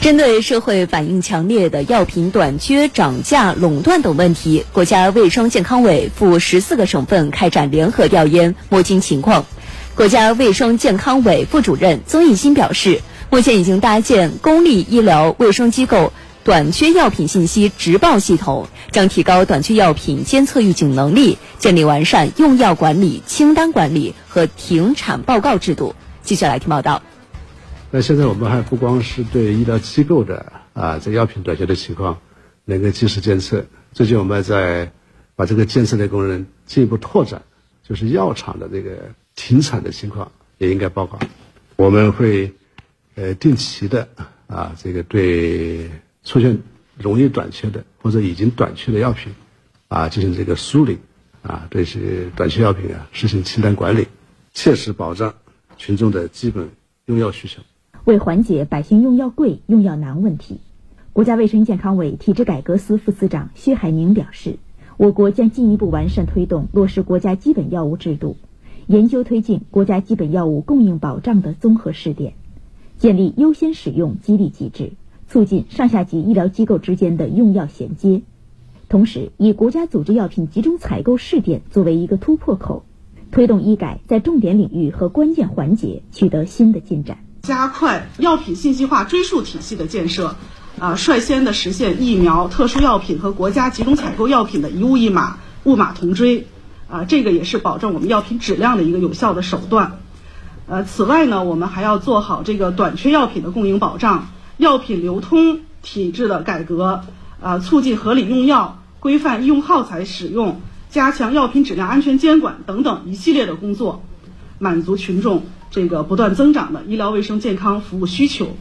针对社会反应强烈的药品短缺、涨价、垄断等问题，国家卫生健康委赴十四个省份开展联合调研，摸清情况。国家卫生健康委副主任曾益新表示，目前已经搭建公立医疗卫生机构短缺药品信息直报系统，将提高短缺药品监测预警能力，建立完善用药管理、清单管理和停产报告制度。继续来听报道。那现在我们还不光是对医疗机构的啊，这药品短缺的情况能够及时监测，最近我们在把这个监测的功能进一步拓展，就是药厂的这个停产的情况也应该报告。我们会呃定期的啊，这个对出现容易短缺的或者已经短缺的药品啊进行这个梳理啊，对这些短缺药品啊实行清单管理，切实保障群众的基本用药需求。为缓解百姓用药贵、用药难问题，国家卫生健康委体制改革司副司长薛海宁表示，我国将进一步完善推动落实国家基本药物制度，研究推进国家基本药物供应保障的综合试点，建立优先使用激励机制，促进上下级医疗机构之间的用药衔接。同时，以国家组织药品集中采购试点作为一个突破口，推动医改在重点领域和关键环节取得新的进展。加快药品信息化追溯体系的建设，啊，率先的实现疫苗、特殊药品和国家集中采购药品的一物一码、物码同追，啊，这个也是保证我们药品质量的一个有效的手段。呃，此外呢，我们还要做好这个短缺药品的供应保障、药品流通体制的改革，啊，促进合理用药、规范医用耗材使用、加强药品质量安全监管等等一系列的工作，满足群众。这个不断增长的医疗卫生健康服务需求，